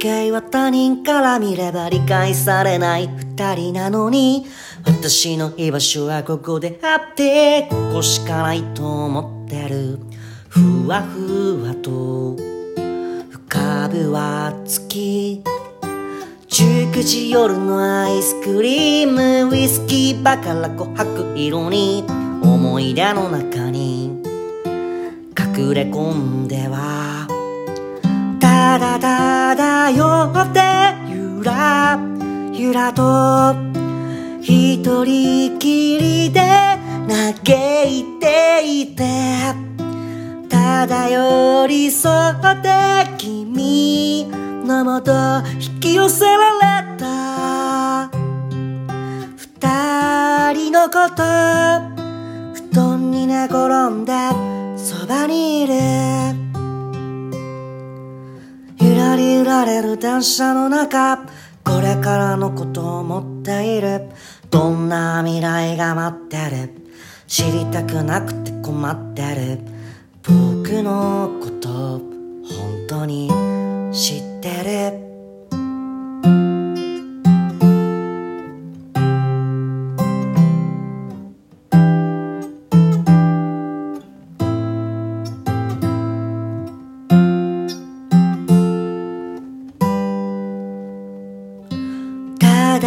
関係は他人から見れば理解されない。二人なのに私の居場所はここであってここしかないと思ってる。ふわふわと浮かぶは月19時夜のアイスクリームウイスキーバカラ琥珀色に思い出の中に。隠れ込んではただただってゆらゆらと一人きりで嘆いていてただ寄り添って君のもと引き寄せられた。二人のこと布団に寝転んでそばにいる。ゆらり揺られる電車の中これからのことを思っている。どんな未来が待ってる。知りたくなくて困ってる。僕のこと本当に知ってる。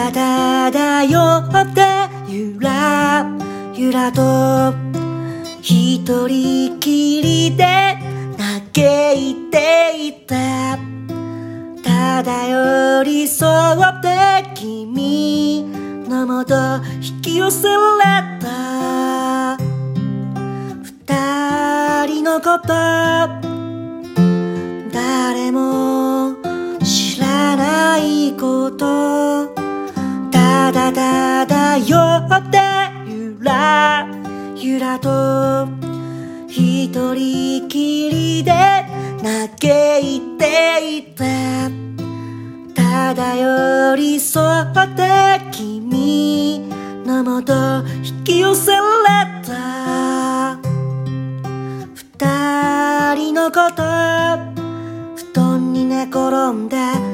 ただただ酔ってゆらゆらと一人きりで嘆いていたただ寄り添って君のもと引き寄せられた二人のこと誰も知らないことらと一人きりで嘆いていた。ただ寄り添って君のもと引き寄せられた。二人のこと布団に寝転んで